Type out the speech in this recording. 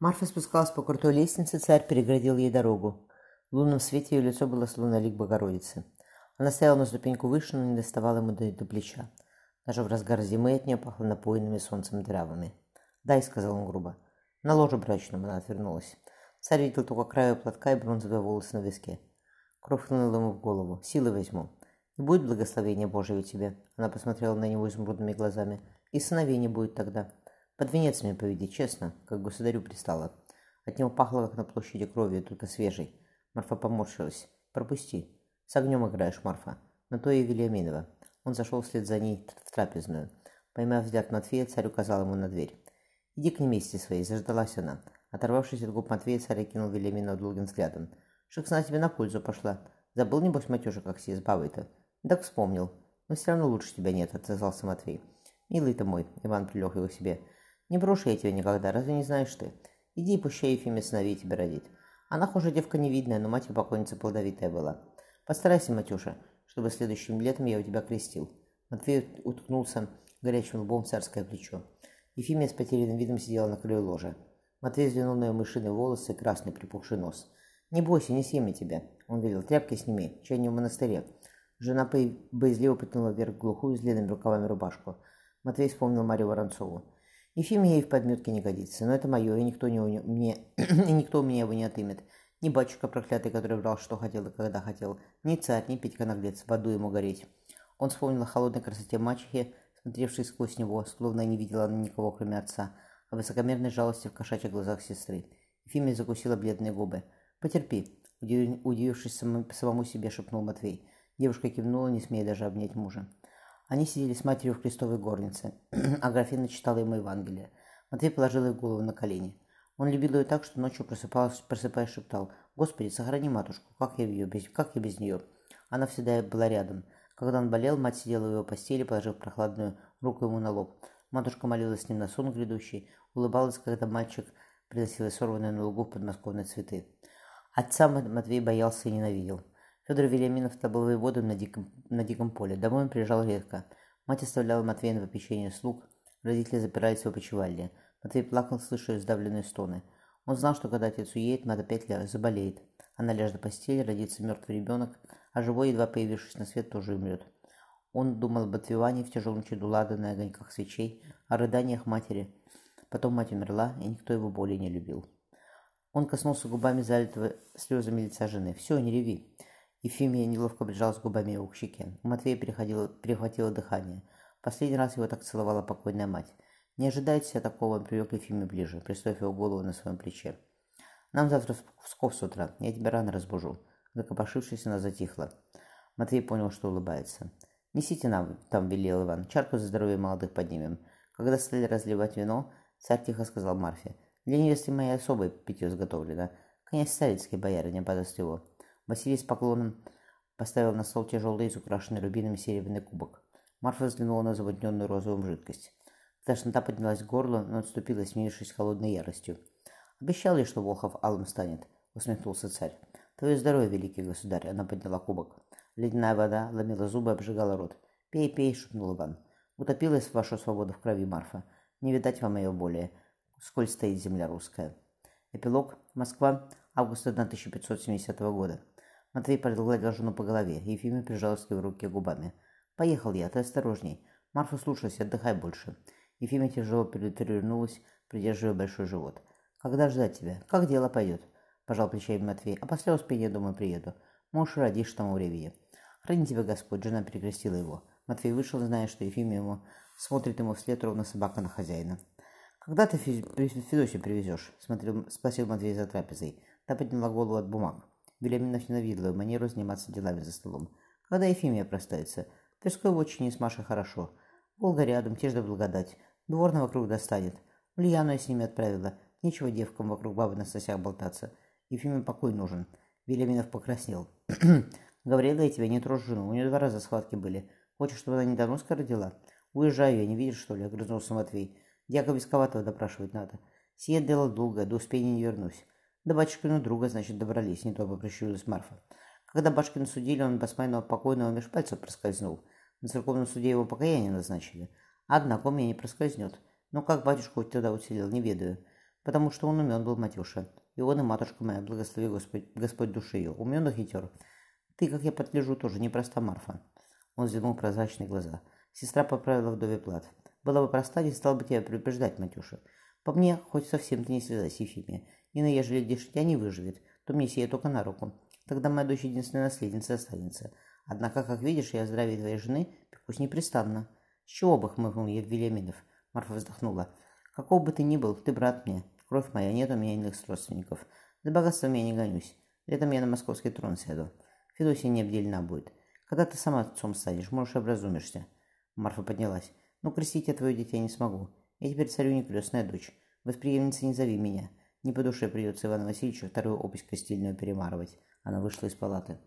Марфа спускалась по крутой лестнице, царь переградил ей дорогу. В лунном свете ее лицо было словно лик Богородицы. Она стояла на ступеньку выше, но не доставала ему до, до плеча. Даже в разгар зимы от нее пахло напоенными солнцем травами. «Дай», — сказал он грубо. «На ложе брачном», — она отвернулась. Царь видел только краю платка и бронзовые волосы на виске. Кровь хлынула ему в голову. «Силы возьму. И будет благословение Божие тебе». Она посмотрела на него изумрудными глазами. «И сыновей не будет тогда. Под венец мне поведи, честно, как государю пристало». От него пахло, как на площади кровью, только свежей. Марфа поморщилась. «Пропусти. С огнем играешь, Марфа. На то и Вильяминова». Он зашел вслед за ней в трапезную. Поймав взгляд Матвея, царь указал ему на дверь. «Иди к невесте своей», — заждалась она. Оторвавшись от губ Матвея, царь кинул Вильямина долгим взглядом. «Шексна тебе на пользу пошла. Забыл, небось, матюша, как все с бабой-то?» «Так вспомнил. Но все равно лучше тебя нет», — отозвался Матвей. «Милый ты мой», — Иван прилег его себе. «Не брошу я тебя никогда, разве не знаешь ты? Иди и пущай Ефиме сыновей тебе родить. Она, хуже девка невидная, но мать покойница плодовитая была. Постарайся, Матюша, чтобы следующим летом я у тебя крестил». Матвей уткнулся горячим лбом в царское плечо. Ефимия с потерянным видом сидела на краю ложа. Матвей взглянул на ее мышиные волосы и красный припухший нос. «Не бойся, не съем я тебя», — он велел. «Тряпки сними, чай не в монастыре». Жена боязливо потянула вверх глухую с длинными рукавами рубашку. Матвей вспомнил Марию Воронцову. Ефимия ей в подметке не годится, но это мое, и никто, не у не... мне... и никто у меня его не отымет. Ни батюшка проклятый, который брал, что хотел и когда хотел, ни царь, ни Петька наглец, в аду ему гореть. Он вспомнил о холодной красоте мачехи, смотревшей сквозь него, словно не видела она никого, кроме отца, о высокомерной жалости в кошачьих глазах сестры. Ефимия закусила бледные губы. «Потерпи», — удивившись самому себе, шепнул Матвей. Девушка кивнула, не смея даже обнять мужа. Они сидели с матерью в крестовой горнице, а графина читала ему Евангелие. Матвей положил ей голову на колени. Он любил ее так, что ночью просыпался, просыпаясь, шептал, «Господи, сохрани матушку, как я, ее без, как я без нее?» Она всегда была рядом. Когда он болел, мать сидела в его постели, положив прохладную руку ему на лоб. Матушка молилась с ним на сон грядущий, улыбалась, когда мальчик приносил сорванные на лугу подмосковные цветы. Отца Матвей боялся и ненавидел. Федор Вильяминов-то был воеводом на диком, на диком поле. Домой он приезжал редко. Мать оставляла Матвея на попечение слуг. Родители запирались в опочивальне. Матвей плакал, слыша сдавленные стоны. Он знал, что когда отец уедет, мать опять заболеет. Она ляжет на постель, родится мертвый ребенок, а живой, едва появившись на свет, тоже умрет. Он думал об отвивании в тяжелом чаду лада на огоньках свечей, о рыданиях матери. Потом мать умерла, и никто его более не любил. Он коснулся губами залитого слезами лица жены. «Все, не реви. Ефимия неловко прижалась губами его к щеке. У Матвея перехватило дыхание. Последний раз его так целовала покойная мать. Не ожидайте себя такого, он привел к Ефиме ближе, приставив его голову на своем плече. «Нам завтра в Псков с утра. Я тебя рано разбужу». Закопошившись, она затихла. Матвей понял, что улыбается. «Несите нам, там велел Иван. Чарку за здоровье молодых поднимем». Когда стали разливать вино, царь тихо сказал Марфе. «Для невесты моей особой питье изготовлено. Князь Старицкий, боярыня, подаст его». Василий с поклоном поставил на стол тяжелый, изукрашенный рубинами серебряный кубок. Марфа взглянула на заводненную розовую жидкость. Тошнота поднялась к горлу, но отступила, сменившись холодной яростью. «Обещал ли, что Волхов алым станет?» — усмехнулся царь. «Твое здоровье, великий государь!» — она подняла кубок. Ледяная вода ломила зубы, обжигала рот. «Пей, пей!» — шепнул Иван. «Утопилась ваша свобода в крови, Марфа. Не видать вам ее более, сколь стоит земля русская». Эпилог. Москва. Август 1570 года. Матвей погладил жену по голове, Ефимия прижалась к его руке губами. «Поехал я, ты осторожней. Марфа, слушайся, отдыхай больше». Ефимия тяжело перевернулась, придерживая большой живот. «Когда ждать тебя? Как дело пойдет?» Пожал плечами Матвей. «А после успения, думаю, приеду. Можешь родишь тому времени». «Храни тебя Господь!» Жена перекрестила его. Матвей вышел, зная, что Ефимия ему смотрит ему вслед ровно собака на хозяина. «Когда ты Федосию привезешь?» – спросил Матвей за трапезой. Та подняла голову от бумаг. Ненавидел ее манеру заниматься делами за столом. Когда Ефимия простается? Тверской в отчине с Машей хорошо. Волга рядом, те же благодать. Дворно вокруг достанет. Ульяну я с ними отправила. Нечего девкам вокруг бабы на сосях болтаться. Ефиме покой нужен. Веляминов покраснел. Говорила я тебе, не трожь жену. У нее два раза схватки были. Хочешь, чтобы она недавно родила? Уезжаю я, не видишь, что ли? Огрызнулся Матвей. Дьяка Висковатого допрашивать надо. Сие дело долго, до успения не вернусь. До батюшкина друга, значит, добрались, не то бы прищурилась Марфа. Когда Башкина судили, он Басмайного покойного меж пальцев проскользнул. На церковном суде его покаяние назначили. Однако у меня не проскользнет. Но как батюшку тогда уцелел, не ведаю. потому что он умен был, Матюша. И он, и матушка моя, благослови Господь, Господь души ее, умен и хитер. Ты, как я подгляжу, тоже непроста, Марфа. Он взглянул прозрачные глаза. Сестра поправила вдове плат. Была бы проста, не стал бы тебя предупреждать, Матюша. По мне, хоть совсем ты не связай с Ефимией. И на ежели дитя не выживет, то мне сие только на руку. Тогда моя дочь единственная наследница останется. Однако, как видишь, я о твоей жены пекусь непрестанно. С чего бы хмыкнул Евгелеминов? Марфа вздохнула. Каков бы ты ни был, ты брат мне. Кровь моя, нет у меня иных родственников. За богатством я не гонюсь. Летом я на московский трон сяду. Федосия не обделена будет. Когда ты сама отцом станешь, можешь образумишься. Марфа поднялась. Ну, крестить я твое дитя не смогу. Я теперь царю не крестная дочь. Восприемница не зови меня. Не по душе придется Ивану Васильевичу вторую опись крестильную перемарывать. Она вышла из палаты.